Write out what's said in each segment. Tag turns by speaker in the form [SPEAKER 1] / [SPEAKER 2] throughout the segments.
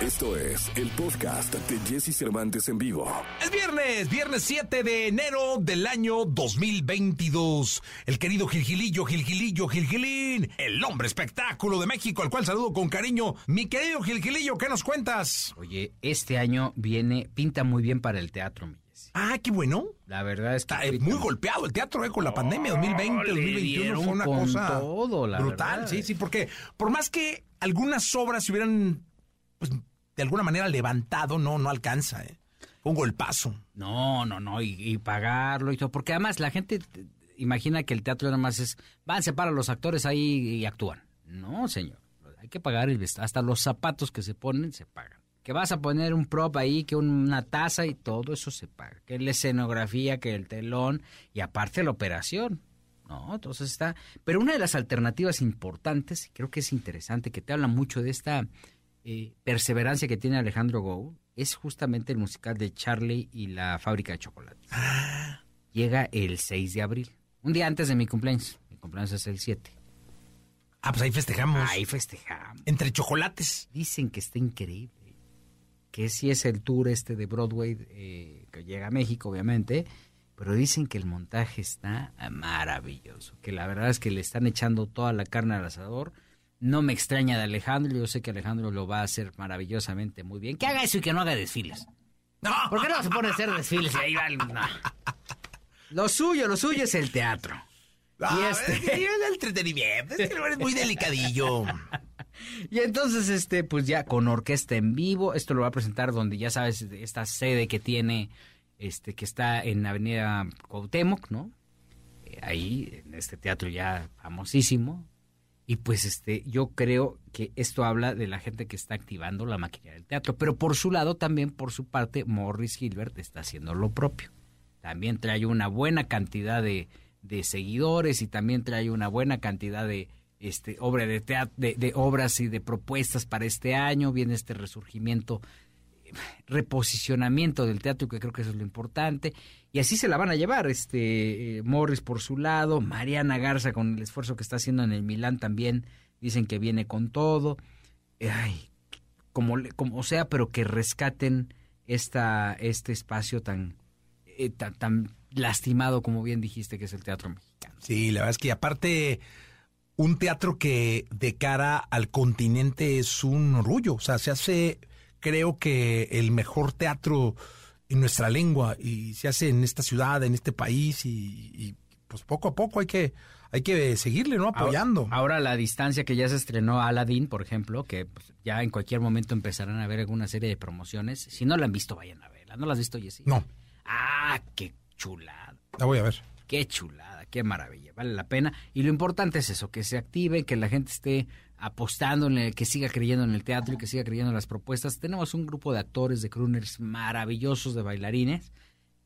[SPEAKER 1] Esto es el podcast de Jesse Cervantes en vivo.
[SPEAKER 2] Es viernes, viernes 7 de enero del año 2022. El querido Gilgilillo, Gilgilillo, Gilgilín, el hombre espectáculo de México, al cual saludo con cariño. Mi querido Gilgilillo, ¿qué nos cuentas?
[SPEAKER 3] Oye, este año viene, pinta muy bien para el teatro, mi Jesse.
[SPEAKER 2] Ah, qué bueno.
[SPEAKER 3] La verdad es que
[SPEAKER 2] Está eh,
[SPEAKER 3] pinta
[SPEAKER 2] muy golpeado el teatro eh, con la pandemia 2020,
[SPEAKER 3] le
[SPEAKER 2] 2021
[SPEAKER 3] dieron
[SPEAKER 2] fue una
[SPEAKER 3] con
[SPEAKER 2] cosa
[SPEAKER 3] todo, la
[SPEAKER 2] brutal.
[SPEAKER 3] verdad.
[SPEAKER 2] Sí, sí, porque por más que algunas obras se hubieran, pues, de alguna manera levantado, no, no alcanza. Eh. Un golpazo.
[SPEAKER 3] No, no, no, y, pagarlo y todo. Porque además la gente imagina que el teatro nada más es, van, se paran los actores ahí y actúan. No, señor. Hay que pagar el hasta los zapatos que se ponen se pagan. Que vas a poner un prop ahí, que una taza y todo eso se paga. Que la escenografía, que el telón y aparte la operación. No, entonces está. Pero una de las alternativas importantes, creo que es interesante, que te habla mucho de esta eh, perseverancia que tiene Alejandro Gou, es justamente el musical de Charlie y la fábrica de chocolates. Llega el 6 de abril, un día antes de mi cumpleaños. Mi cumpleaños es el 7.
[SPEAKER 2] Ah, pues ahí festejamos.
[SPEAKER 3] Ahí festejamos.
[SPEAKER 2] Entre chocolates.
[SPEAKER 3] Dicen que está increíble. Que sí es el tour este de Broadway eh, que llega a México, obviamente. Pero dicen que el montaje está maravilloso. Que la verdad es que le están echando toda la carne al asador. No me extraña de Alejandro. Yo sé que Alejandro lo va a hacer maravillosamente muy bien. Que haga eso y que no haga desfiles.
[SPEAKER 2] No.
[SPEAKER 3] ¿Por qué no se pone a hacer desfiles y ahí va el- no. Lo suyo, lo suyo es el teatro.
[SPEAKER 2] Ah,
[SPEAKER 3] Y este-
[SPEAKER 2] es que el entretenimiento. Es que el lugar es muy delicadillo.
[SPEAKER 3] Y entonces, este, pues ya con orquesta en vivo, esto lo va a presentar donde ya sabes, esta sede que tiene, este, que está en Avenida Cuauhtémoc, ¿no? Eh, ahí, en este teatro ya famosísimo. Y pues, este, yo creo que esto habla de la gente que está activando la maquinaria del teatro. Pero por su lado, también por su parte, Morris Gilbert está haciendo lo propio. También trae una buena cantidad de, de seguidores y también trae una buena cantidad de este obra de, teat- de, de obras y de propuestas para este año. Viene este resurgimiento, reposicionamiento del teatro, que creo que eso es lo importante. Y así se la van a llevar, este eh, Morris por su lado, Mariana Garza con el esfuerzo que está haciendo en el Milán también, dicen que viene con todo. Ay, como, como sea, pero que rescaten esta, este espacio tan, eh, tan, tan lastimado, como bien dijiste, que es el teatro mexicano.
[SPEAKER 2] Sí, la verdad es que aparte un teatro que de cara al continente es un orgullo, o sea, se hace creo que el mejor teatro en nuestra lengua y se hace en esta ciudad, en este país y, y, pues poco a poco hay que hay que seguirle, ¿no? Apoyando.
[SPEAKER 3] Ahora, ahora la distancia que ya se estrenó Aladdin, por ejemplo, que pues, ya en cualquier momento empezarán a ver alguna serie de promociones. Si no la han visto, vayan a verla. ¿No la has visto, Jessy?
[SPEAKER 2] No,
[SPEAKER 3] Ah, qué chulada.
[SPEAKER 2] la voy a ver.
[SPEAKER 3] Qué chulada, qué maravilla, vale la pena. Y lo importante es eso, que se active, que la gente esté apostando, en el, que siga creyendo en el teatro y que siga creyendo en las propuestas. Tenemos un grupo de actores, de crooners maravillosos, de bailarines.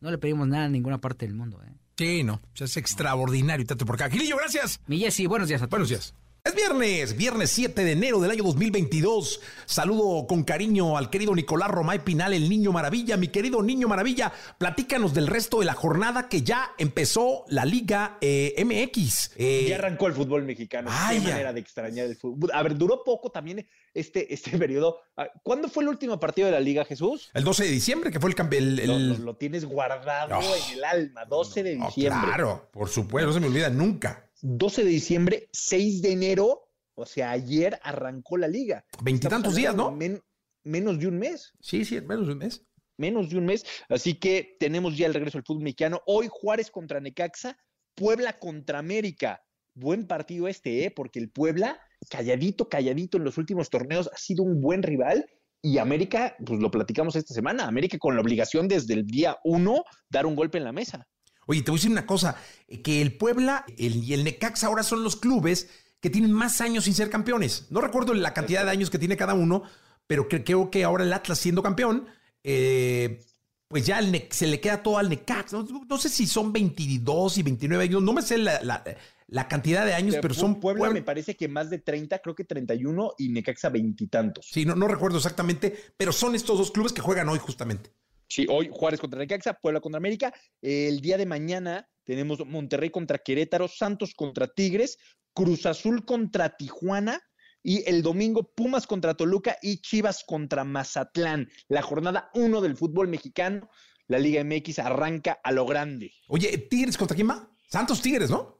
[SPEAKER 3] No le pedimos nada a ninguna parte del mundo. ¿eh?
[SPEAKER 2] Sí, no, o sea, es extraordinario teatro por acá. Gilillo, gracias.
[SPEAKER 3] Mi Jessy, buenos días a todos.
[SPEAKER 2] Buenos días. Es viernes, viernes 7 de enero del año 2022. Saludo con cariño al querido Nicolás Romay Pinal, el Niño Maravilla. Mi querido Niño Maravilla, platícanos del resto de la jornada que ya empezó la Liga eh, MX. Eh,
[SPEAKER 4] Ya arrancó el fútbol mexicano.
[SPEAKER 2] Ay,
[SPEAKER 4] Qué manera de extrañar el fútbol. A ver, duró poco también este, este periodo. Ah, ¿Cuándo fue el último partido de la Liga, Jesús?
[SPEAKER 2] el 12 de diciembre, que fue el... campe- el-
[SPEAKER 4] Lo,
[SPEAKER 2] el-
[SPEAKER 4] lo- lo tienes guardado
[SPEAKER 2] Oh.
[SPEAKER 4] en el alma. 12 de
[SPEAKER 2] Oh,
[SPEAKER 4] diciembre.
[SPEAKER 2] claro, por supuesto, no se me olvida nunca.
[SPEAKER 4] 12 de diciembre, 6 de enero. O sea, ayer arrancó la liga.
[SPEAKER 2] Veintitantos días, ¿no?
[SPEAKER 4] men- menos de un mes.
[SPEAKER 2] Sí, sí, menos de un mes.
[SPEAKER 4] menos de un mes. Así que tenemos ya el regreso del fútbol mexicano. Hoy Juárez contra Necaxa, Puebla contra América. Buen partido este, ¿eh? Porque el Puebla, calladito, calladito en los últimos torneos, ha sido un buen rival. Y América, pues lo platicamos esta semana, América con la obligación desde el día uno dar un golpe en la mesa.
[SPEAKER 2] Oye, te voy a decir una cosa, eh, que el Puebla el- y el Necaxa ahora son los clubes que tienen más años sin ser campeones. No recuerdo la cantidad de años que tiene cada uno, pero cre- creo que ahora el Atlas siendo campeón, eh, pues ya el se le queda todo al Necaxa. No, no sé si son 22 y 29 años, no me sé la, la- la cantidad de años, pero son...
[SPEAKER 4] Puebla
[SPEAKER 2] Puebla-
[SPEAKER 4] me parece que más de 30, creo que 31 y Necaxa veintitantos.
[SPEAKER 2] Sí, no, no recuerdo exactamente, pero son estos dos clubes que juegan hoy justamente.
[SPEAKER 4] Sí, hoy Juárez contra Necaxa, Puebla contra América. El día de mañana tenemos Monterrey contra Querétaro, Santos contra Tigres, Cruz Azul contra Tijuana Y el domingo, Pumas contra Toluca y Chivas contra Mazatlán. La jornada 1 del fútbol mexicano. La Liga MX arranca a lo grande.
[SPEAKER 5] Oye, ¿Tigres contra quién va? Santos Tigres, ¿no?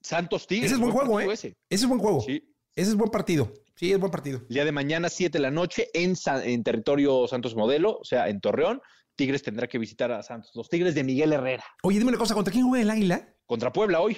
[SPEAKER 4] Santos Tigres.
[SPEAKER 5] Ese es buen juego, ¿eh?
[SPEAKER 4] Ese.
[SPEAKER 5] ese es buen juego.
[SPEAKER 4] Sí.
[SPEAKER 5] Ese es buen partido. Sí, es buen partido.
[SPEAKER 4] El día de mañana, 7 de la noche, en, Sa- en territorio Santos Modelo, o sea, en Torreón. Tigres tendrá que visitar a Santos. Los Tigres de Miguel Herrera.
[SPEAKER 5] Oye, dime una cosa, ¿contra quién juega el Águila?
[SPEAKER 4] Contra Puebla hoy.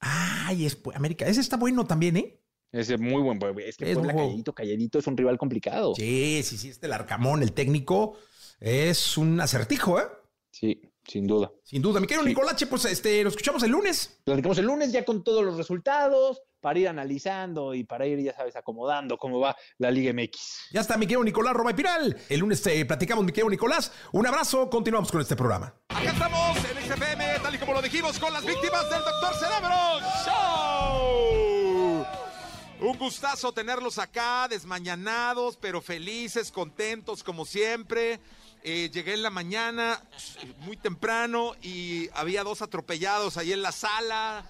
[SPEAKER 5] Ay, es América. Ese está bueno también, ¿eh?
[SPEAKER 4] Ese muy buen. Es que
[SPEAKER 5] Es
[SPEAKER 4] Puebla calladito, calladito es un rival complicado.
[SPEAKER 5] Sí, sí, sí. Este el Arcamón, el técnico, es un acertijo, ¿eh?
[SPEAKER 4] Sí, sin duda.
[SPEAKER 5] Sin duda. Mi querido
[SPEAKER 4] Sí.
[SPEAKER 5] Nicolache, pues este, lo escuchamos el lunes.
[SPEAKER 4] Platicamos el lunes ya con todos los resultados para ir analizando y para ir, ya sabes, acomodando cómo va la Liga MX.
[SPEAKER 5] Ya está, mi querido Nicolás Roma y Piral. El lunes platicamos, mi querido Nicolás. Un abrazo, continuamos con este programa.
[SPEAKER 2] Acá estamos en XFM, tal y como lo dijimos, con las víctimas del Doctor Cerebro Show. Un gustazo tenerlos acá, desmañanados, pero felices, contentos como siempre. Eh, llegué en la mañana, muy temprano, y había dos atropellados ahí en la sala.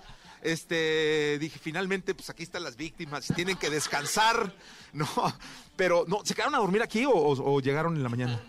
[SPEAKER 2] Este, dije, finalmente, pues aquí están las víctimas, tienen que descansar, ¿no? Pero, ¿no? ¿Se quedaron a dormir aquí o, o- o llegaron en la mañana?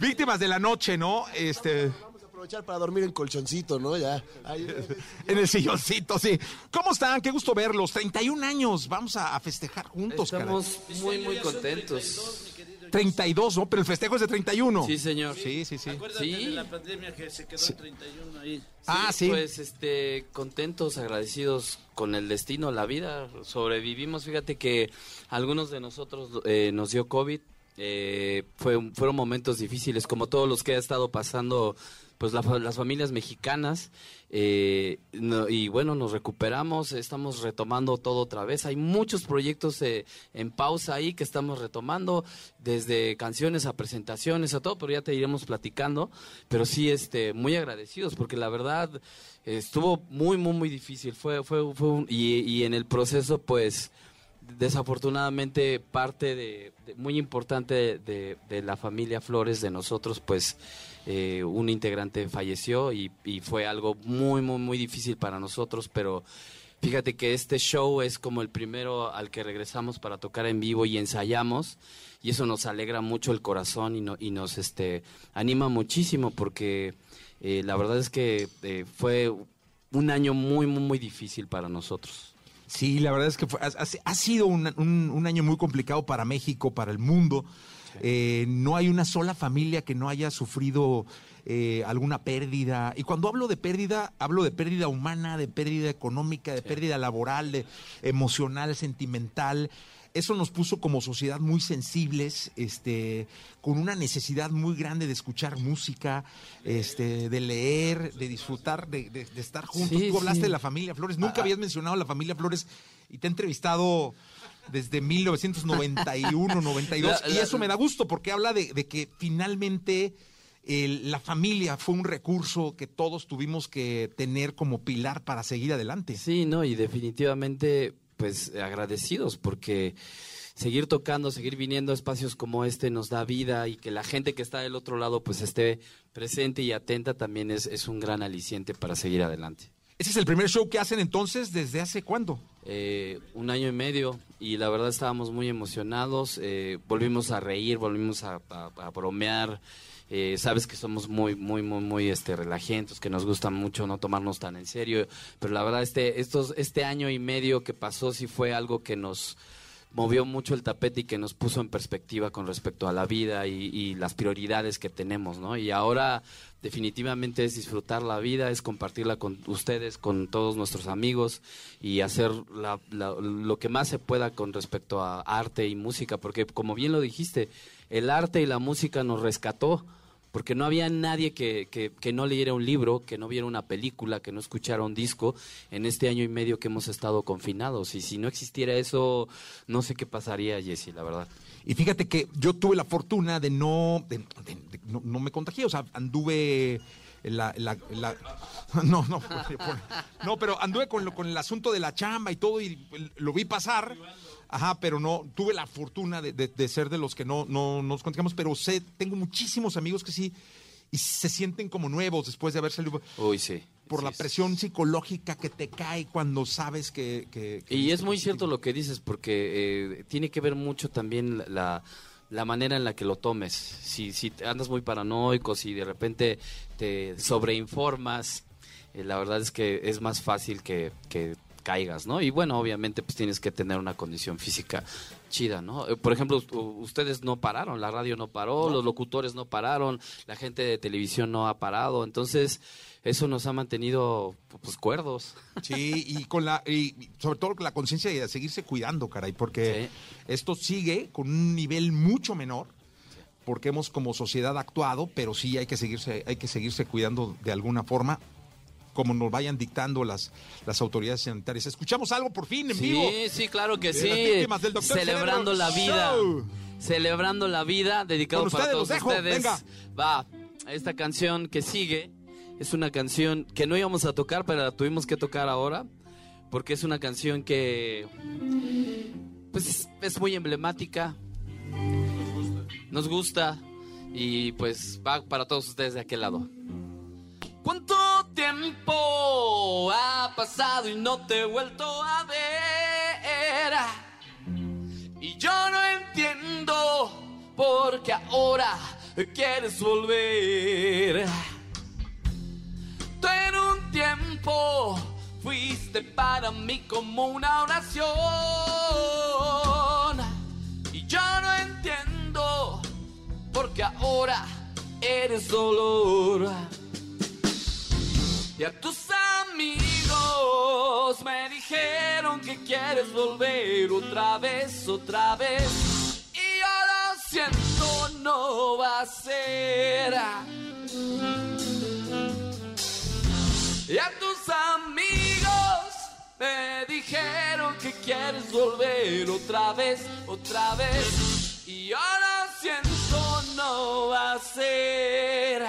[SPEAKER 2] Víctimas de la noche, ¿no? Este,
[SPEAKER 6] Vamos a aprovechar para dormir en colchoncito, ¿no? Ya. Ahí-
[SPEAKER 2] en el silloncito, sí. ¿Cómo están? Qué gusto verlos. 31 años, vamos a, a festejar juntos, caray.
[SPEAKER 7] Estamos muy, muy contentos.
[SPEAKER 2] 32, ¿no? Pero el festejo es de 31.
[SPEAKER 7] Sí, señor.
[SPEAKER 2] Sí, sí, sí.
[SPEAKER 8] Acuérdate
[SPEAKER 7] Sí.
[SPEAKER 8] de la pandemia que se quedó en 31 ahí.
[SPEAKER 2] Ah, sí.
[SPEAKER 7] Pues este, contentos, agradecidos con el destino, la vida. Sobrevivimos. Fíjate que algunos de nosotros eh, nos dio COVID. eh, fue, fueron momentos difíciles, como todos los que ha estado pasando pues la las familias mexicanas. eh, y bueno, nos recuperamos, estamos retomando todo otra vez. Hay muchos proyectos eh, en pausa ahí que estamos retomando, desde canciones a presentaciones, a todo, pero ya te iremos platicando. Pero sí, este, muy agradecidos, porque la verdad estuvo muy, muy, muy difícil. Fue, fue, fue un- y, y en el proceso, pues, desafortunadamente parte de, muy importante de la familia Flores de nosotros pues eh, un integrante falleció y, fue algo muy muy muy difícil para nosotros pero fíjate que este show es como el primero al que regresamos para tocar en vivo y ensayamos y eso nos alegra mucho el corazón y, no- y nos este anima muchísimo porque eh, la verdad es que eh, fue un año muy muy muy difícil para nosotros
[SPEAKER 2] Sí, la verdad es que ha, sido un año muy complicado para México, para el mundo. Eh, no hay una sola familia que no haya sufrido eh, alguna pérdida. Y cuando hablo de pérdida, hablo de pérdida humana, de pérdida económica, de pérdida laboral, de emocional, sentimental. Eso nos puso como sociedad muy sensibles, este, con una necesidad muy grande de escuchar música, este, de leer, de disfrutar, de, de- de estar juntos.
[SPEAKER 7] Sí,
[SPEAKER 2] Tú hablaste
[SPEAKER 7] sí.
[SPEAKER 2] de la familia Flores. Nunca habías mencionado a la familia Flores y te he entrevistado desde 1991, 92.
[SPEAKER 7] La-
[SPEAKER 2] y
[SPEAKER 7] la-
[SPEAKER 2] eso me da gusto porque habla de, de que finalmente el- la familia fue un recurso que todos tuvimos que tener como pilar para seguir adelante.
[SPEAKER 7] Sí, no, y definitivamente, pues agradecidos porque seguir tocando, seguir viniendo a espacios como este nos da vida y que la gente que está del otro lado pues esté presente y atenta también es, es un gran aliciente para seguir adelante.
[SPEAKER 2] Ese es el primer show que hacen entonces, ¿desde hace cuándo?
[SPEAKER 7] Eh, un año y medio y la verdad estábamos muy emocionados, eh, volvimos a reír, volvimos a, bromear. Eh, sabes que somos muy, muy, muy, muy este, relajentos, que nos gusta mucho no tomarnos tan en serio, pero la verdad este, estos, este año y medio que pasó sí fue algo que nos movió mucho el tapete y que nos puso en perspectiva con respecto a la vida y, las prioridades que tenemos, ¿no? Y ahora definitivamente es disfrutar la vida, es compartirla con ustedes, con todos nuestros amigos y hacer la- lo que más se pueda con respecto a arte y música, porque como bien lo dijiste, el arte y la música nos rescató porque no había nadie que, que, que no leyera un libro, que no viera una película, que no escuchara un disco en este año y medio que hemos estado confinados. Y si no existiera eso, no sé qué pasaría, Jesse, la verdad.
[SPEAKER 2] Y fíjate que yo tuve la fortuna de no, de- no, me contagié, o sea, anduve la, la- la- no, no, no, pero anduve con, lo- con el asunto de la chamba y todo y lo vi pasar, ajá, pero no, tuve la fortuna de, de- de ser de los que no, no nos contagiamos, pero sé, tengo muchísimos amigos que sí,
[SPEAKER 9] y se sienten como nuevos después de haber salido
[SPEAKER 7] Uy, sí.
[SPEAKER 9] por
[SPEAKER 7] Sí,
[SPEAKER 9] la
[SPEAKER 7] sí.
[SPEAKER 9] presión psicológica que te cae cuando sabes que... que- que
[SPEAKER 7] Y es muy cierto lo que dices, porque eh, tiene que ver mucho también la, la manera en la que lo tomes. Si, si andas muy paranoico, si de repente te sobreinformas, eh, la verdad es que es más fácil que, que caigas, ¿no? Y bueno, obviamente pues tienes que tener una condición física chida, ¿no? Eh, Por ejemplo, ustedes no pararon, la radio no paró, los locutores no pararon, la gente de televisión no ha parado, entonces eso nos ha mantenido pues cuerdos.
[SPEAKER 9] Sí, y con la y sobre todo con la conciencia de seguirse cuidando, caray, porque esto sigue con un nivel mucho menor porque hemos como sociedad actuado, pero sí hay que seguirse hay que seguirse cuidando de alguna forma como nos vayan dictando las, las autoridades sanitarias. Escuchamos algo por fin en
[SPEAKER 7] sí,
[SPEAKER 9] vivo.
[SPEAKER 7] Sí, claro que sí.
[SPEAKER 9] las del.
[SPEAKER 7] Celebrando
[SPEAKER 9] Cerebro
[SPEAKER 7] la vida.
[SPEAKER 9] Show.
[SPEAKER 7] Celebrando la vida, dedicado para todos
[SPEAKER 9] dejo,
[SPEAKER 7] ustedes.
[SPEAKER 9] venga.
[SPEAKER 7] Va, esta canción que sigue es una canción que no íbamos a tocar, pero la tuvimos que tocar ahora, porque es una canción que pues es- es muy emblemática. Nos gusta y pues va para todos ustedes de aquel lado. ¿Cuánto tiempo ha pasado y no te he vuelto a ver? Y yo no entiendo por qué ahora quieres volver. Tú en un tiempo fuiste para mí como una oración. Y yo no entiendo por qué ahora eres dolor. Y a tus amigos me dijeron que quieres volver otra vez, otra vez. Y yo lo siento, no va a ser. Y a tus amigos me dijeron que quieres volver otra vez, otra vez. Y yo lo siento, no va a ser.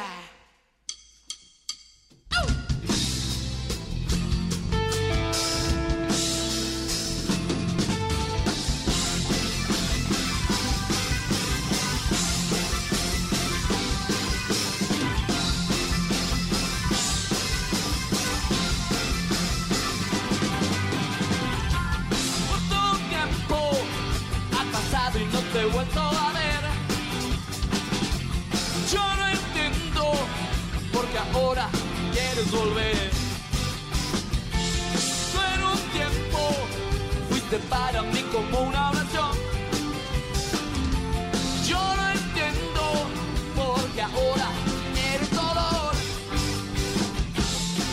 [SPEAKER 7] Yo no entiendo por qué ahora quieres volver. Tú un tiempo fuiste para mí como una oración. Yo no entiendo por qué ahora eres dolor.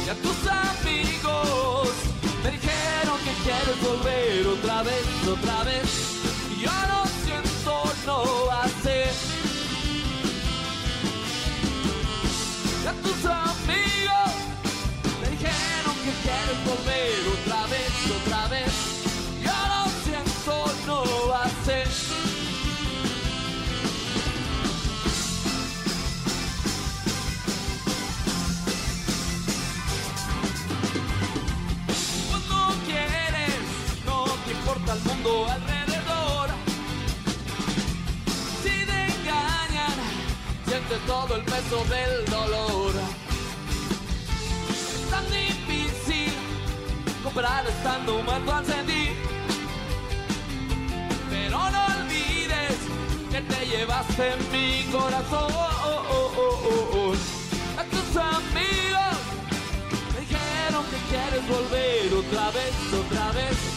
[SPEAKER 7] Y a tus amigos me dijeron que quieres volver otra vez, otra vez. Todo el peso del dolor. Tan difícil comprar estando muerto al sentir. Pero no olvides que te llevaste mi corazón. A tus amigos me dijeron que quieres volver otra vez, otra vez.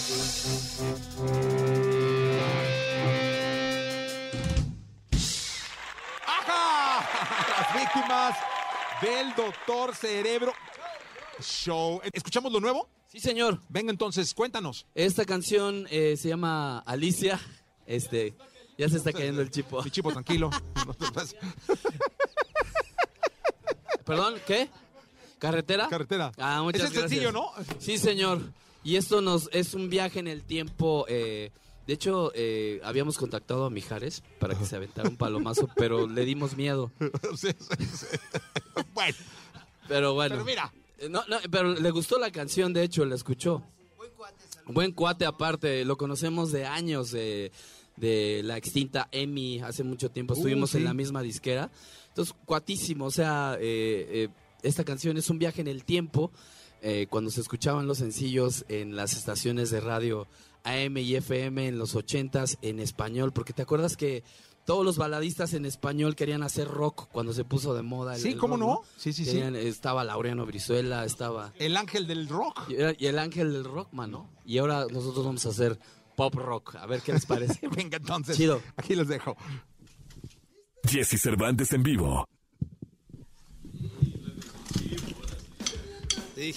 [SPEAKER 9] Las víctimas del Doctor Cerebro Show. ¿Escuchamos lo nuevo?
[SPEAKER 7] Sí, señor.
[SPEAKER 9] Venga entonces, cuéntanos.
[SPEAKER 7] Esta canción eh, se llama Alicia. Este, ya se está cayendo el chipo.
[SPEAKER 9] Mi chipo, tranquilo. No te pases.
[SPEAKER 7] Perdón, ¿qué? ¿Carretera?
[SPEAKER 9] Carretera.
[SPEAKER 7] Ah, muchas
[SPEAKER 9] es sencillo,
[SPEAKER 7] gracias.
[SPEAKER 9] ¿no?
[SPEAKER 7] Sí, señor. Y esto nos es un viaje en el tiempo. eh, de hecho, eh, habíamos contactado a Mijares para que se aventara un palomazo, pero le dimos miedo.
[SPEAKER 9] Sí, sí, sí. Bueno,
[SPEAKER 7] Pero bueno.
[SPEAKER 9] pero mira.
[SPEAKER 7] Eh, No, no, pero le gustó la canción, de hecho, la escuchó. Buen cuate aparte, lo conocemos de años, de, de la extinta Emi, hace mucho tiempo estuvimos
[SPEAKER 9] Uh, sí.
[SPEAKER 7] en la misma disquera. Entonces, cuatísimo, o sea, eh, eh, esta canción es un viaje en el tiempo, eh, cuando se escuchaban los sencillos en las estaciones de radio AM y FM en los ochentas en español, porque te acuerdas que todos los baladistas en español querían hacer rock cuando se puso de moda. el-
[SPEAKER 9] Sí,
[SPEAKER 7] el
[SPEAKER 9] ¿cómo
[SPEAKER 7] rock,
[SPEAKER 9] no? Sí, sí, sí.
[SPEAKER 7] Querían- Estaba Laureano Brizuela, estaba...
[SPEAKER 9] El ángel del rock.
[SPEAKER 7] Y, era- y el ángel del rock, mano. Y ahora nosotros vamos a hacer pop rock. A ver qué les parece.
[SPEAKER 9] Venga entonces.
[SPEAKER 7] Chido.
[SPEAKER 9] Aquí los dejo.
[SPEAKER 1] Jesse Cervantes en vivo.
[SPEAKER 8] El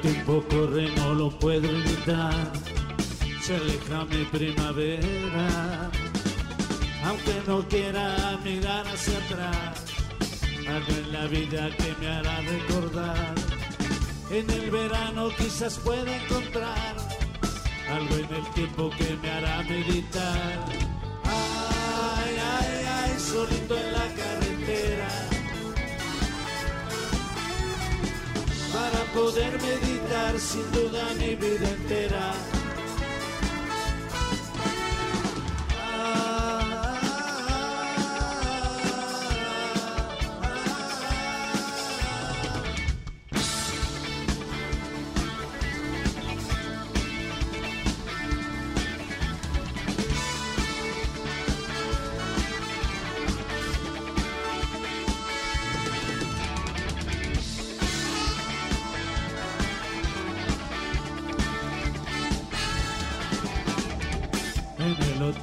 [SPEAKER 8] tiempo corre, no lo puedo evitar. Se aleja mi primavera. Aunque no quiera mirar hacia atrás, algo en la vida que me hará recordar. En el verano quizás pueda encontrar algo en el tiempo que me hará meditar. Ay, ay, ay, solito en la carretera. para poder meditar sin duda mi vida entera.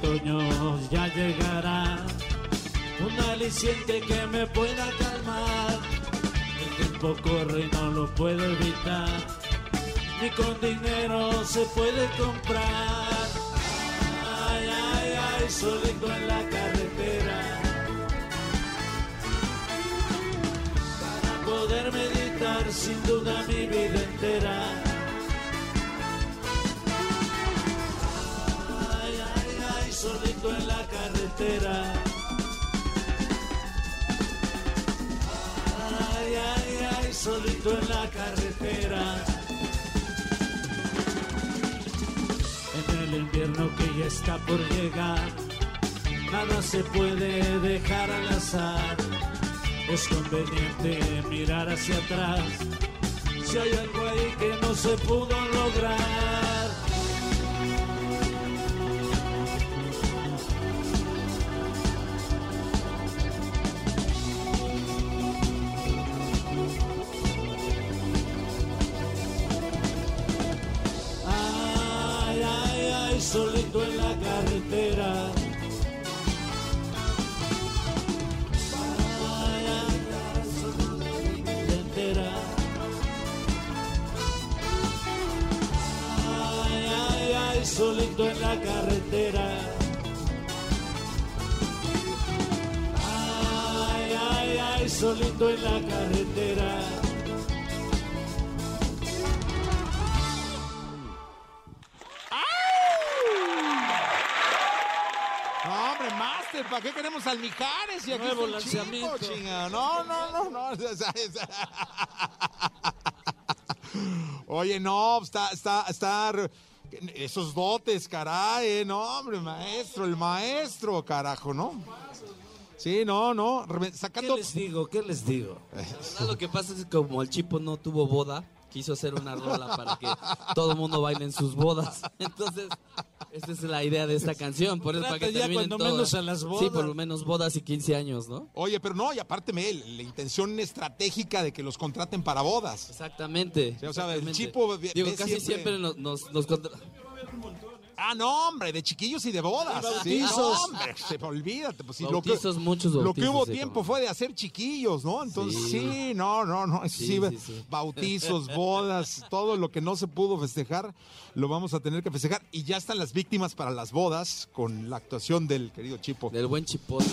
[SPEAKER 8] En el otoño ya llegará un aliciente que me pueda calmar. El tiempo corre y no lo puedo evitar. Ni con dinero se puede comprar. Ay, ay, ay, solito en la carretera. Para poder meditar sin duda mi vida entera. Ay, solito en la carretera. Ay, ay, ay, solito en la carretera. En el invierno que ya está por llegar, nada se puede dejar al azar. Es conveniente mirar hacia atrás, si hay algo ahí que no se pudo lograr. Solito en la carretera. Solito en la carretera. Ay, ay, ay, solito en la carretera.
[SPEAKER 9] ¿Para qué queremos al Mijares? Y aquí
[SPEAKER 8] Nuevo
[SPEAKER 9] está el chico,
[SPEAKER 8] lanzamiento.
[SPEAKER 9] chinga. No, no, no, no. Oye, no, está, está, está
[SPEAKER 2] Esos dotes, caray, no, hombre, maestro, el maestro, carajo, ¿no? Sí, no, no, re-
[SPEAKER 10] ¿Qué
[SPEAKER 2] sacando...
[SPEAKER 10] les digo? ¿Qué les digo?
[SPEAKER 7] Ah, Lo que pasa es que como el Chipo no tuvo boda, quiso hacer una rola para que todo el mundo baile en sus bodas. Entonces, esa es la idea de esta canción. Por eso, para que
[SPEAKER 10] ya cuando
[SPEAKER 7] todas.
[SPEAKER 10] menos a las
[SPEAKER 7] Sí,
[SPEAKER 10] bodas.
[SPEAKER 7] por lo menos bodas y 15 años, ¿no?
[SPEAKER 2] Oye, pero no, y aparte, Mel, la intención estratégica de que los contraten para bodas.
[SPEAKER 7] Exactamente.
[SPEAKER 2] Sí, o sea, el. Chipo
[SPEAKER 7] Digo, casi
[SPEAKER 2] siempre-
[SPEAKER 7] siempre, nos, nos, nos contra-
[SPEAKER 2] Ah, no, hombre, de chiquillos y de bodas.
[SPEAKER 10] Y
[SPEAKER 2] Sí,
[SPEAKER 10] bautizos.
[SPEAKER 2] no, hombre, se- olvídate. Pues, sí, lo que,
[SPEAKER 7] Bautizos, muchos
[SPEAKER 2] Lo que
[SPEAKER 7] bautizos,
[SPEAKER 2] hubo
[SPEAKER 7] sí,
[SPEAKER 2] tiempo fue de hacer chiquillos, ¿no? Entonces, sí,
[SPEAKER 7] Sí.
[SPEAKER 2] no, no, no. eso
[SPEAKER 7] Sí,
[SPEAKER 2] sí,
[SPEAKER 7] sí, sí.
[SPEAKER 2] bautizos, bodas, todo lo que no se pudo festejar, lo vamos a tener que festejar. Y ya están las víctimas para las bodas con la actuación del querido Chipo.
[SPEAKER 7] del buen chipote.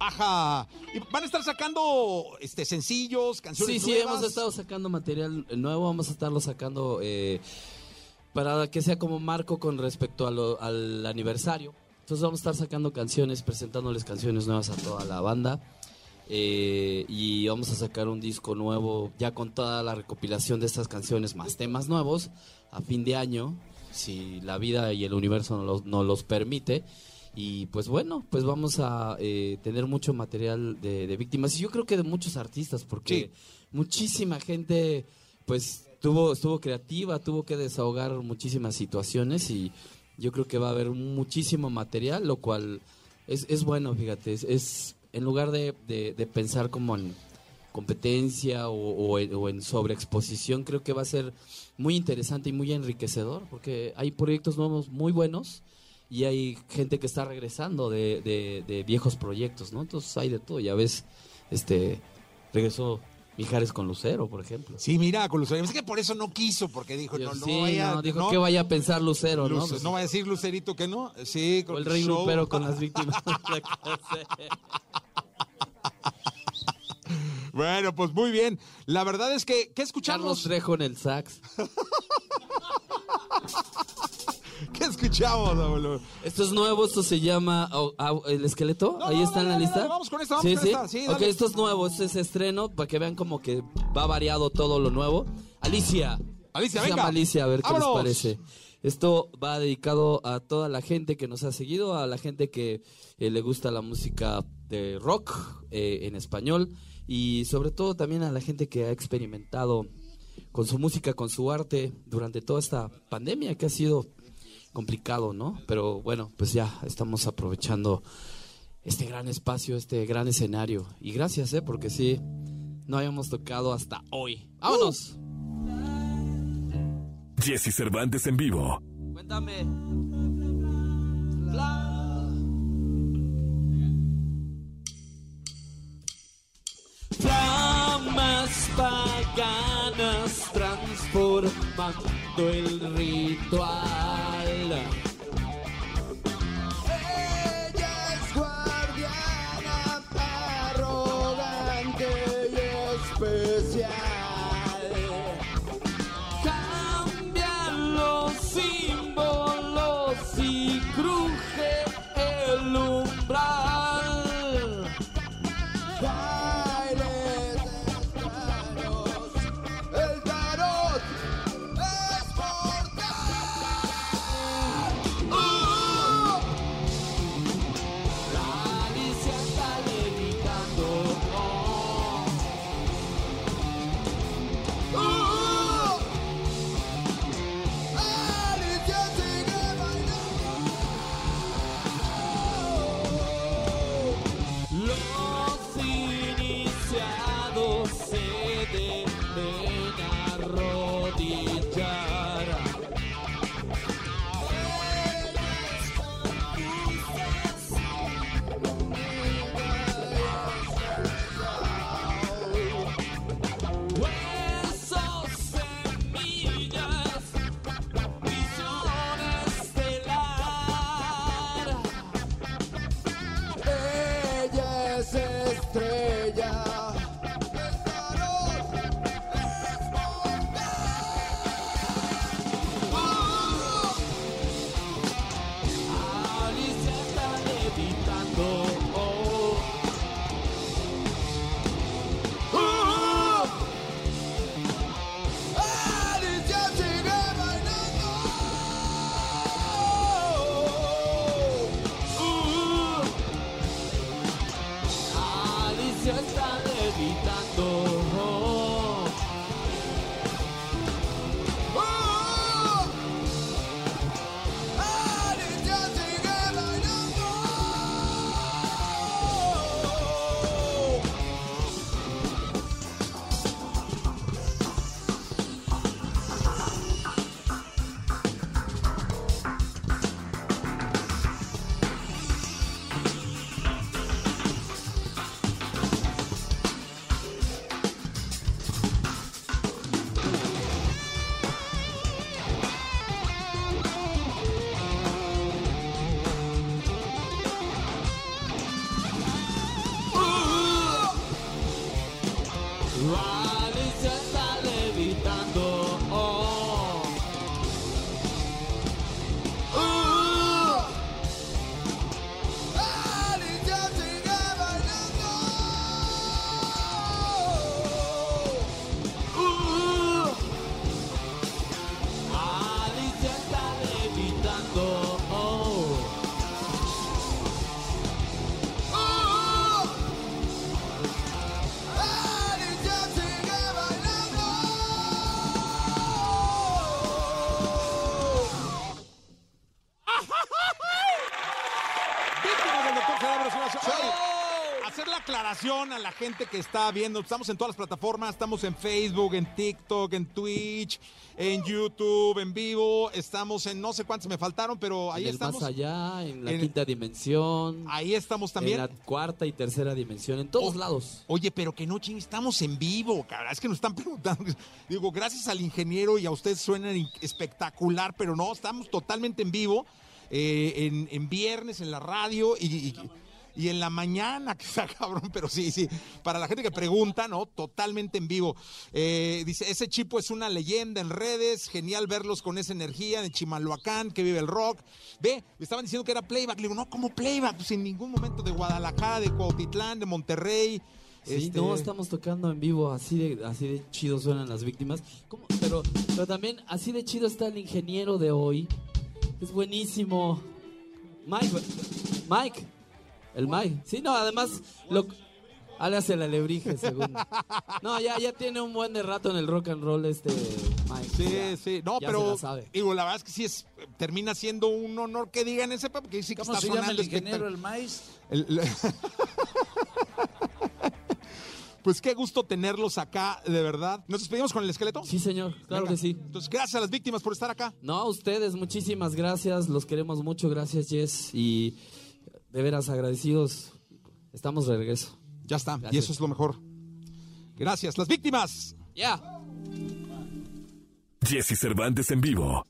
[SPEAKER 2] Ajá. Y van a estar sacando este sencillos, canciones
[SPEAKER 7] Sí, sí,
[SPEAKER 2] nuevas.
[SPEAKER 7] hemos estado sacando material nuevo, vamos a estarlo sacando eh, para que sea como marco con respecto a lo- al aniversario. Entonces vamos a estar sacando canciones, presentándoles canciones nuevas a toda la banda. eh, y vamos a sacar un disco nuevo ya con toda la recopilación de estas canciones más temas nuevos a fin de año, si la vida y el universo nos los, nos los permite. Y pues bueno, pues vamos a eh, tener mucho material de, de víctimas. Y yo creo que de muchos artistas, porque muchísima gente pues tuvo, estuvo creativa, tuvo que desahogar muchísimas situaciones y yo creo que va a haber muchísimo material, lo cual es, es bueno, fíjate, es, es en lugar de, de- de pensar como en competencia o, o o en sobreexposición, creo que va a ser muy interesante y muy enriquecedor, porque hay proyectos nuevos muy buenos y hay gente que está regresando de- de viejos proyectos, ¿no? Entonces hay de todo, ya ves, este, regresó Mijares con Lucero, por ejemplo.
[SPEAKER 2] Sí, mira, con Lucero. Es que por eso no quiso, porque dijo, no, no
[SPEAKER 7] sí,
[SPEAKER 2] vaya,
[SPEAKER 7] no, dijo
[SPEAKER 2] no,
[SPEAKER 7] que vaya a pensar Lucero, ¿no? Pues,
[SPEAKER 2] no va a decir Lucerito que no. Sí, con
[SPEAKER 7] o el rey
[SPEAKER 2] show.
[SPEAKER 7] Lupero con las víctimas.
[SPEAKER 2] Bueno, pues muy bien. La verdad es que, ¿qué
[SPEAKER 7] Carlos
[SPEAKER 2] escuchamos?
[SPEAKER 7] Trejo en el sax.
[SPEAKER 2] ¿Qué escuchamos, abuelo?
[SPEAKER 7] Esto es nuevo, esto se llama El Esqueleto.
[SPEAKER 2] No,
[SPEAKER 7] Ahí
[SPEAKER 2] no,
[SPEAKER 7] está
[SPEAKER 2] no,
[SPEAKER 7] en la lista.
[SPEAKER 2] vamos con esta, vamos
[SPEAKER 7] sí,
[SPEAKER 2] con
[SPEAKER 7] sí.
[SPEAKER 2] esta, sí,
[SPEAKER 7] ok, esto es nuevo, este es estreno para que vean como que va variado todo lo nuevo. Alicia.
[SPEAKER 2] Alicia,
[SPEAKER 7] Se
[SPEAKER 2] venga.
[SPEAKER 7] llama Alicia, a ver qué
[SPEAKER 2] Vámonos.
[SPEAKER 7] les parece. Esto va dedicado a toda la gente que nos ha seguido, a la gente que eh, le gusta la música de rock eh, en español y sobre todo también a la gente que ha experimentado con su música, con su arte durante toda esta pandemia que ha sido complicado, ¿no? Pero bueno, pues ya estamos aprovechando este gran espacio, este gran escenario. Y gracias, ¿eh? Porque sí, no habíamos tocado hasta hoy. ¡Vámonos!
[SPEAKER 1] Jesse Cervantes en vivo.
[SPEAKER 7] Cuéntame.
[SPEAKER 10] Flamas paganas transformando el ritual.
[SPEAKER 2] A la gente que está viendo. Estamos en todas las plataformas, estamos en Facebook, en TikTok, en Twitch, en YouTube, en vivo. Estamos en no sé cuántos me faltaron, pero ahí
[SPEAKER 1] en el
[SPEAKER 2] estamos.
[SPEAKER 1] más allá, en la
[SPEAKER 2] En-
[SPEAKER 1] quinta dimensión,
[SPEAKER 2] Ahí estamos también.
[SPEAKER 1] en la cuarta y tercera dimensión, en todos lados.
[SPEAKER 2] Oye, pero que no, ching, estamos en vivo, cabrón. Es que nos están preguntando. Digo, gracias al ingeniero y a ustedes suenan espectacular, pero no, estamos totalmente en vivo, eh, en, en viernes, en la radio y, y- y en la mañana, que está cabrón, pero sí, sí. Para la gente que pregunta, ¿no? Totalmente en vivo. Eh, dice, ese chipo es una leyenda en redes, genial verlos con esa energía en Chimalhuacán, que vive el rock. Ve, me estaban diciendo que era playback. Le digo, no, ¿cómo playback? Pues en ningún momento de Guadalajara, de Cuautitlán, de Monterrey.
[SPEAKER 1] Sí,
[SPEAKER 2] Este,
[SPEAKER 1] no, estamos tocando en vivo, así de, así de chido suenan las víctimas. ¿Cómo? Pero, pero también así de chido está el ingeniero de hoy. Es buenísimo. Mike, Mike, el Mike. Sí, no, además, lo, hace el alebrije, según. No, ya, ya tiene un buen de rato en el rock and roll este Mike.
[SPEAKER 2] Sí,
[SPEAKER 1] Ya,
[SPEAKER 2] sí, no, pero
[SPEAKER 1] la sabe.
[SPEAKER 2] digo, la verdad es que sí es, termina siendo un honor que digan ese, porque sí que
[SPEAKER 8] ¿Cómo
[SPEAKER 2] está
[SPEAKER 8] se llama
[SPEAKER 2] sonando
[SPEAKER 8] el ingeniero,
[SPEAKER 2] espectac-
[SPEAKER 8] el maíz?
[SPEAKER 2] El- el- pues qué gusto tenerlos acá, de verdad. ¿Nos despedimos con el esqueleto?
[SPEAKER 1] Sí, señor, claro
[SPEAKER 2] Venga.
[SPEAKER 1] que sí.
[SPEAKER 2] Entonces, gracias a las víctimas por estar acá.
[SPEAKER 1] No, a ustedes, muchísimas gracias. Los queremos mucho. Gracias, Jess. Y de veras agradecidos. Estamos de regreso.
[SPEAKER 2] Ya está, y eso es lo mejor. Gracias. Las víctimas.
[SPEAKER 1] Ya.
[SPEAKER 7] Jesse Cervantes en vivo.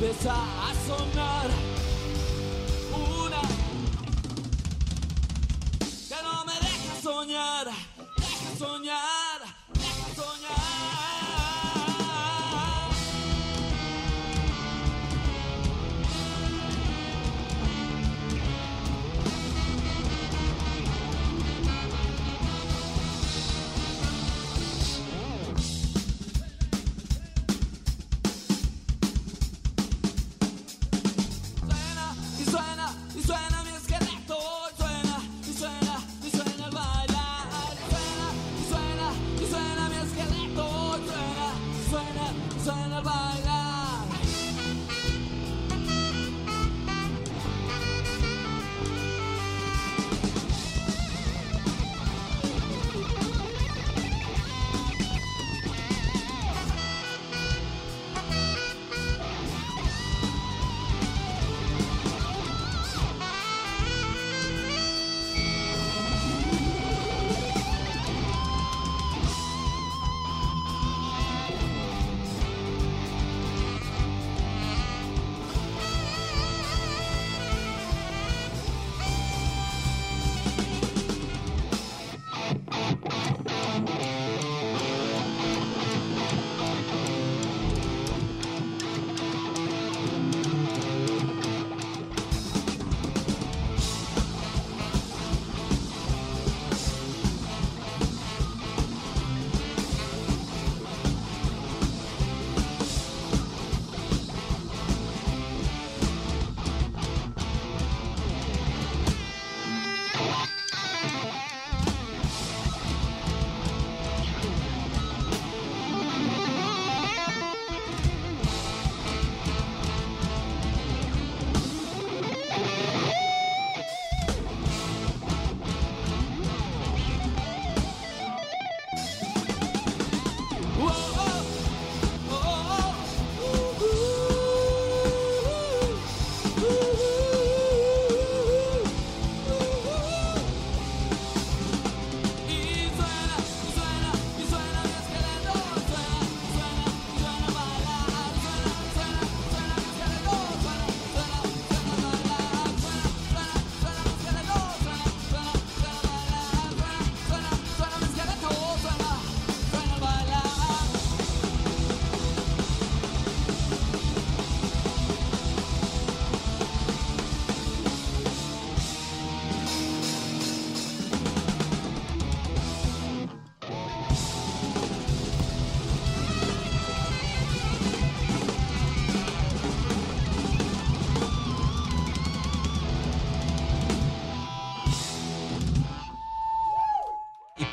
[SPEAKER 11] Empieza a sonar una. Que no me deja soñar deja soñar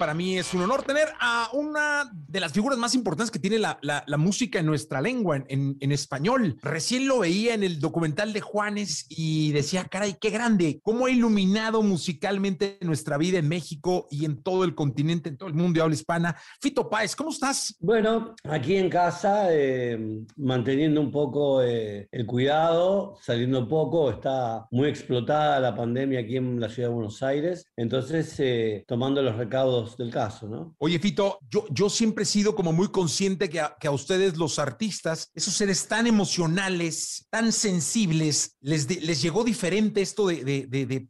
[SPEAKER 2] para mí es un honor tener a una de las figuras más importantes que tiene la, la- la música en nuestra lengua, en, en- español. Recién lo veía en el documental de Juanes y decía, caray, qué grande, cómo ha iluminado musicalmente nuestra vida en México y en todo el continente, en todo el mundo de habla hispana. Fito Páez, ¿cómo estás?
[SPEAKER 12] Bueno, aquí en casa, eh, manteniendo un poco eh, el cuidado, saliendo poco, está muy explotada la pandemia aquí en la ciudad de Buenos Aires, entonces eh, tomando los recaudos del caso, ¿no?
[SPEAKER 2] Oye, Fito, yo, yo siempre sido como muy consciente que a, que a ustedes, los artistas, esos seres tan emocionales, tan sensibles, les, les llegó diferente esto de- de-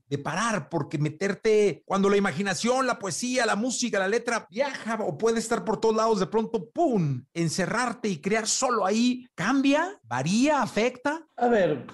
[SPEAKER 2] de parar, porque meterte, cuando la imaginación, la poesía, la música, la letra viaja o puede estar por todos lados, de pronto, ¡pum!, encerrarte y crear solo ahí, ¿cambia? ¿Varía? ¿Afecta?
[SPEAKER 12] A ver,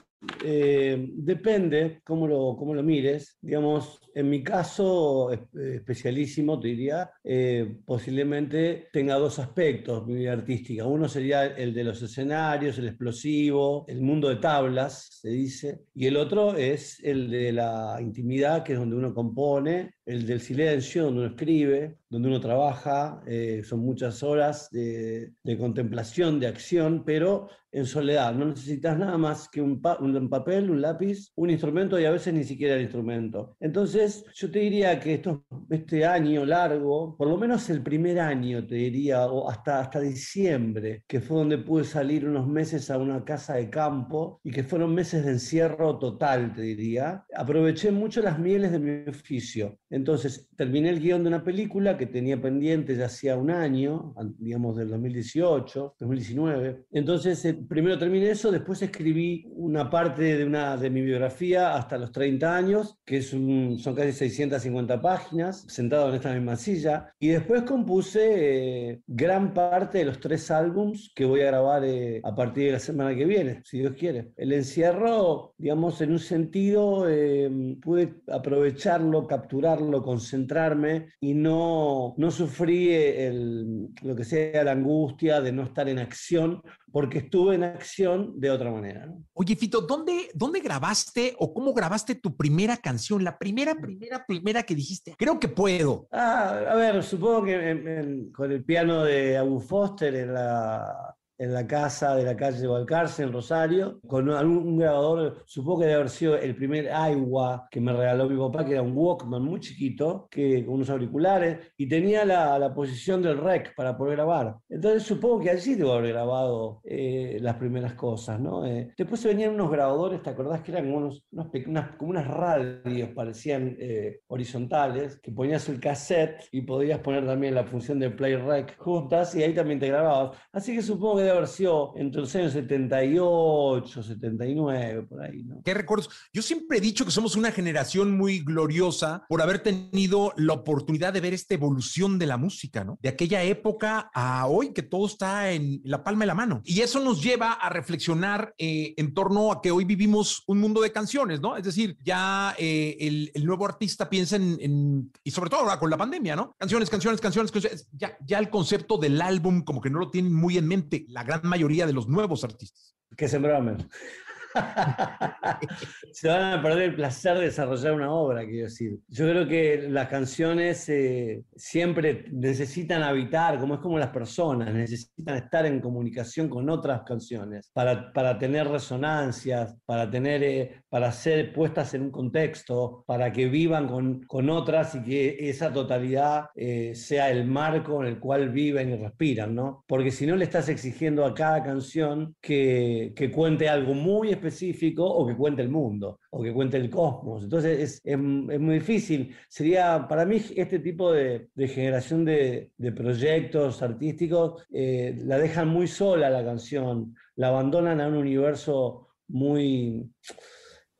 [SPEAKER 12] eh, depende cómo lo, cómo lo mires. Digamos, en mi caso, eh, especialísimo, te diría, eh, posiblemente tenga dos aspectos mi artística. Uno sería el de los escenarios, el explosivo, el mundo de tablas, se dice, y el otro es el de la intimidad, que es donde uno compone, el del silencio, donde uno escribe, donde uno trabaja, eh, son muchas horas de, de contemplación, de acción, pero en soledad. No necesitas nada más que un, pa- un papel, un lápiz, un instrumento y a veces ni siquiera el instrumento. Entonces, yo te diría que esto, este año largo, por lo menos el primer año, te diría, o hasta, hasta diciembre, que fue donde pude salir unos meses a una casa de campo y que fueron meses de encierro total, te diría, aproveché mucho las mieles de mi oficio. Entonces, terminé el guion de una película que tenía pendiente ya hacía un año, digamos del 2018, 2019. Entonces, eh, primero terminé eso, después escribí una parte de, una, de mi biografía hasta los 30 años, que es un- son casi 650 páginas, sentado en esta misma silla, y después compuse eh, gran parte de los tres álbums que voy a grabar eh, a partir de la semana que viene, si Dios quiere. El encierro, digamos, en un sentido, eh, pude aprovecharlo, capturarlo, concentrarme y no, no sufrí el, lo que sea la angustia de no estar en acción, porque estuve en acción de otra manera. ¿no?
[SPEAKER 2] Oye, Fito, ¿dónde, ¿dónde grabaste o cómo grabaste tu primera canción? La primera, primera, primera que dijiste, creo que puedo.
[SPEAKER 12] Ah, a ver, supongo que en- en- con el piano de Abu Foster en la, en la casa de la calle Balcarce, en Rosario, con algún grabador, supongo que debe haber sido el primer Aiwa que me regaló mi papá, que era un Walkman muy chiquito, que, con unos auriculares, y tenía la, la posición del rec para poder grabar. Entonces supongo que allí debo haber grabado eh, las primeras cosas, ¿no? Eh, después venían unos grabadores, ¿te acordás que eran unos, unos como unas radios, parecían eh, horizontales, que ponías el cassette y podías poner también la función de play rec juntas y ahí también te grababas. Así que supongo que debe haber sido entre los años 78, 79, por ahí, ¿no?
[SPEAKER 2] ¿Qué recuerdos? Yo siempre he dicho que somos una generación muy gloriosa por haber tenido la oportunidad de ver esta evolución de la música, ¿no? De aquella época a hoy que todo está en la palma de la mano. Y eso nos lleva a reflexionar eh, en torno a que hoy vivimos un mundo de canciones, ¿no? Es decir, ya eh, el, el nuevo artista piensa en, en- y sobre todo ahora con la pandemia, ¿no? Canciones, canciones, canciones, canciones. Ya, ya el concepto del álbum como que no lo tienen muy en mente la gran mayoría de los nuevos artistas.
[SPEAKER 12] Que sembraron. Se van a perder el placer de desarrollar una obra, quiero decir. Yo creo que las canciones eh, siempre necesitan habitar, como es como las personas, necesitan estar en comunicación con otras canciones para, para tener resonancias, para, tener, eh, para ser puestas en un contexto, para que vivan con, con otras y que esa totalidad eh, sea el marco en el cual viven y respiran, ¿no? Porque si no le estás exigiendo a cada canción que, que cuente algo muy específico o que cuente el mundo o que cuente el cosmos. Entonces es, es- muy difícil. Sería, para mí, este tipo de, generación de, de proyectos artísticos eh, la dejan muy sola la canción, la abandonan a un universo muy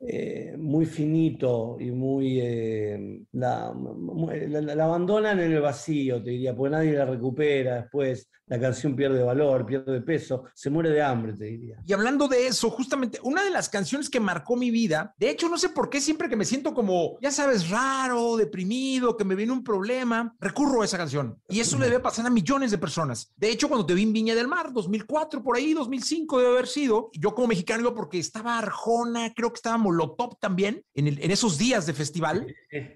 [SPEAKER 12] eh, muy finito y muy... eh, la, mu- la- la- la abandonan en el vacío, te diría, porque nadie la recupera después, la canción pierde valor, pierde peso, se muere de hambre, te diría.
[SPEAKER 2] Y hablando de eso, justamente una de las canciones que marcó mi vida, de hecho no sé por qué siempre que me siento como, ya sabes, raro, deprimido, que me viene un problema, recurro a esa canción. Y eso le debe pasar a millones de personas. De hecho, cuando te vi en Viña del Mar, 2004, por ahí, 2005 debe haber sido, yo como mexicano porque estaba Arjona, creo que estaba Molotov también en, el- en esos días de festival,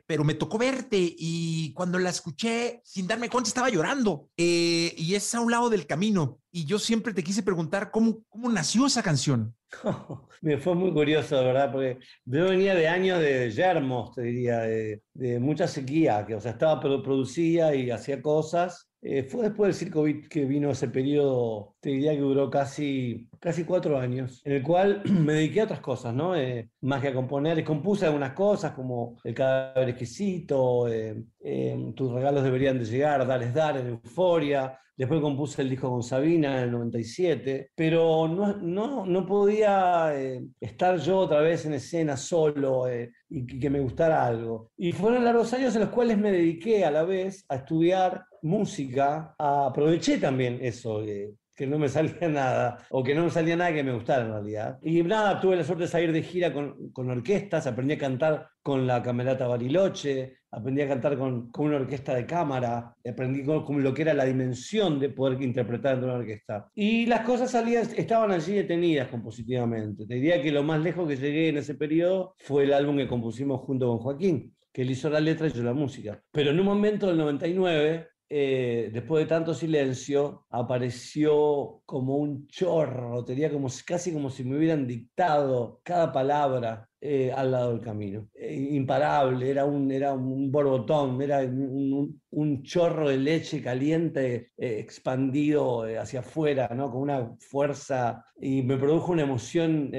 [SPEAKER 2] pero me tocó verte y cuando la escuché, sin darme cuenta, estaba llorando. Eh, y es a un lado del camino. Y yo siempre te quise preguntar cómo, cómo nació esa canción.
[SPEAKER 12] Me fue muy curioso, verdad, porque yo venía de años de yermos, te diría, de, de mucha sequía, que o sea, estaba produ- producía y hacía cosas. Eh, fue después del Circo que vino ese periodo, te diría que duró casi, casi cuatro años, en el cual me dediqué a otras cosas, ¿no? Eh, más que a componer, compuse algunas cosas como El cadáver exquisito, eh, eh, Tus regalos deberían de llegar, Dales Dar, Euforia, Después compuse el disco con Sabina en el 97, pero no, no, no podía eh, estar yo otra vez en escena solo eh, y que, me gustara algo. Y fueron largos años en los cuales me dediqué a la vez a estudiar música, aproveché también eso. eh, que no me salía nada, o que no me salía nada que me gustara en realidad. Y nada, tuve la suerte de salir de gira con, con orquestas, aprendí a cantar con la Camerata Bariloche, aprendí a cantar con, con una orquesta de cámara, aprendí con, lo que era la dimensión de poder interpretar de una orquesta. Y las cosas salían, estaban allí detenidas compositivamente. Te diría que lo más lejos que llegué en ese periodo fue el álbum que compusimos junto con Joaquín, que él hizo la letra y yo la música. Pero en un momento del 99, eh, después de tanto silencio, apareció como un chorro, tenía como, si- casi como si me hubieran dictado cada palabra eh, al lado del camino. Eh, imparable, era un, era un borbotón, era un, un- un chorro de leche caliente eh, expandido eh, hacia afuera, ¿no? con una fuerza, y me produjo una emoción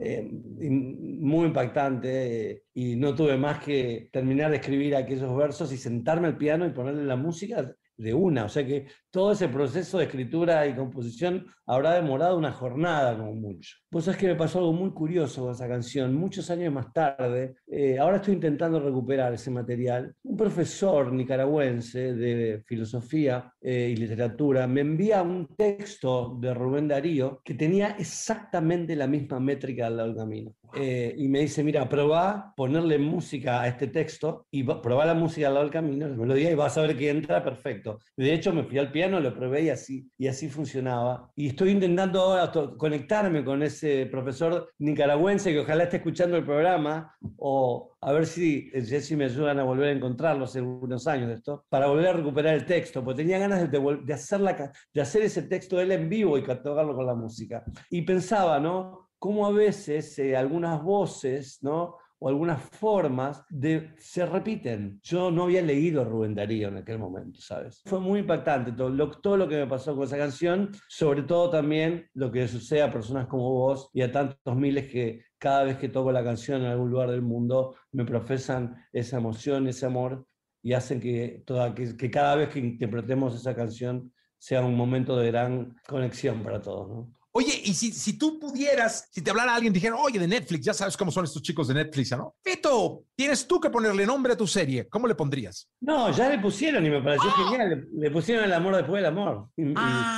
[SPEAKER 12] eh, muy impactante y no tuve más que terminar de escribir aquellos versos y sentarme al piano y ponerle la música de una. O sea que todo ese proceso de escritura y composición habrá demorado una jornada como mucho. Vos sabés que me pasó algo muy curioso con esa canción. Muchos años más tarde, eh, ahora estoy intentando recuperar ese material. Un profesor nicaragüense de filosofía eh, y literatura me envía un texto de Rubén Darío que tenía exactamente la misma métrica al lado del camino. Eh, y me dice, mira, probá ponerle música a este texto y probá la música al lado del camino, la melodía, y vas a ver que entra perfecto. De hecho, me fui al piano, lo probé y así, y así funcionaba. Y estoy intentando ahora conectarme con ese profesor nicaragüense que ojalá esté escuchando el programa, o a ver si eh, Jessy me ayudan a volver a encontrarlo hace unos años de esto, para volver a recuperar el texto, porque tenía ganas de, de hacer, la, de hacer ese texto él en vivo y tocarlo con la música. Y pensaba, ¿no? Cómo a veces eh, algunas voces, ¿no? O algunas formas de, se repiten. Yo no había leído Rubén Darío en aquel momento, ¿sabes? Fue muy impactante todo lo, todo lo que me pasó con esa canción, sobre todo también lo que sucede a personas como vos y a tantos miles que cada vez que toco la canción en algún lugar del mundo me profesan esa emoción, ese amor y hacen que, toda, que, que cada vez que interpretemos esa canción sea un momento de gran conexión para todos, ¿no?
[SPEAKER 2] Oye, y si, si tú pudieras, si te hablara alguien, dijera, oye, de Netflix, ya sabes cómo son estos chicos de Netflix, ¿no? Fito, tienes tú que ponerle nombre a tu serie. ¿Cómo le pondrías?
[SPEAKER 12] No, ya le pusieron y me pareció genial. Le, le pusieron el amor después del amor. Y,
[SPEAKER 2] Ah,
[SPEAKER 12] y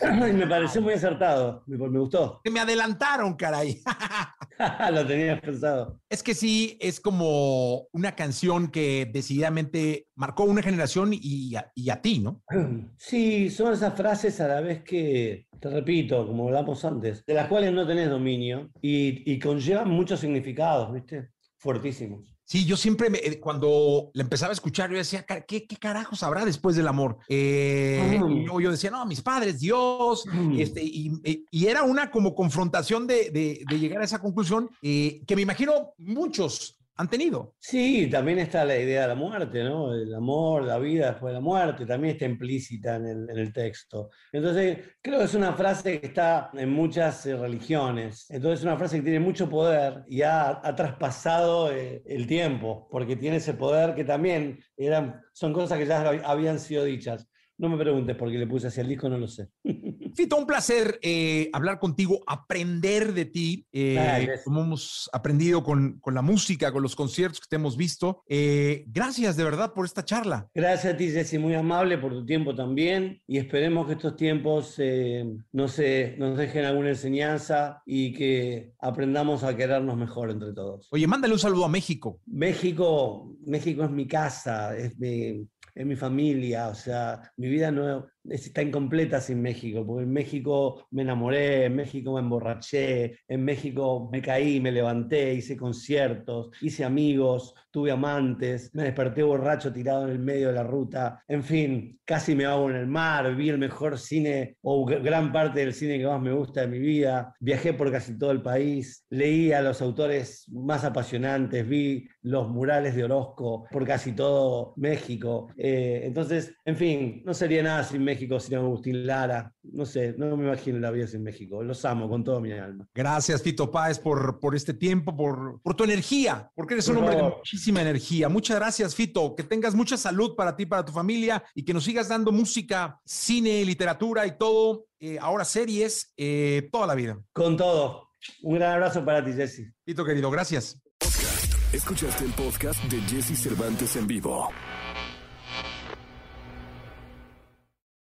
[SPEAKER 12] me pareció muy acertado. Me, me gustó.
[SPEAKER 2] me adelantaron, caray.
[SPEAKER 12] Lo tenías pensado.
[SPEAKER 2] Es que sí, es como una canción que decididamente marcó una generación y a, y a ti, ¿no?
[SPEAKER 12] Sí, son esas frases a la vez que, te repito, como hablamos antes, de las cuales no tenés dominio y, y conllevan muchos significados, ¿viste? Fuertísimos.
[SPEAKER 2] Sí, yo siempre, me- eh, cuando la empezaba a escuchar, yo decía, "Ca- ¿qué, qué carajos habrá después del amor? Eh,
[SPEAKER 12] Mm.
[SPEAKER 2] yo decía, no, mis padres, Dios,
[SPEAKER 12] Mm.
[SPEAKER 2] este, y, y- y era una como confrontación de, de- de llegar a esa conclusión eh, que me imagino muchos han tenido.
[SPEAKER 12] Sí, también está la idea de la muerte, ¿no? El amor, la vida después de la muerte, también está implícita en el, el texto. Entonces, creo que es una frase que está en muchas eh, religiones. Entonces, es una frase que tiene mucho poder y ha, traspasado eh, el tiempo, porque tiene ese poder que también eran, son cosas que ya hab- habían sido dichas. No me preguntes por qué le puse así al disco, no lo sé.
[SPEAKER 2] Fito, un placer eh, hablar contigo, aprender de ti, eh,
[SPEAKER 12] Ah,
[SPEAKER 2] como hemos aprendido con, con la música, con los conciertos que te hemos visto. Eh, gracias de verdad por esta charla.
[SPEAKER 12] Gracias a ti, Jessy, muy amable por tu tiempo también. Y esperemos que estos tiempos eh, no se, nos dejen alguna enseñanza y que aprendamos a querernos mejor entre todos.
[SPEAKER 2] Oye, mándale un saludo a México.
[SPEAKER 12] México, México es mi casa, es mi, en mi familia, o sea, mi vida no está incompleta sin México, porque en México me enamoré, en México me emborraché, en México me caí, me levanté, hice conciertos, hice amigos, tuve amantes, me desperté borracho tirado en el medio de la ruta, en fin, casi me hago en el mar, vi el mejor cine o gran parte del cine que más me gusta de mi vida, viajé por casi todo el país, leí a los autores más apasionantes, vi los murales de Orozco por casi todo México, Eh, entonces, en fin, no sería nada sin México, sin Agustín Lara, no sé, no me imagino la vida sin México, los amo con toda mi alma.
[SPEAKER 2] Gracias, Fito Páez, por, por este tiempo, por, por tu energía, porque eres un hombre de muchísima energía. Muchas gracias, Fito. Que tengas mucha salud para ti, para tu familia y que nos sigas dando música, cine, literatura y todo, eh, ahora series, eh, toda la vida.
[SPEAKER 12] Con todo, un gran abrazo para ti, Jesse.
[SPEAKER 2] Fito, querido, gracias.
[SPEAKER 1] Escuchaste el podcast de Jesse Cervantes en vivo.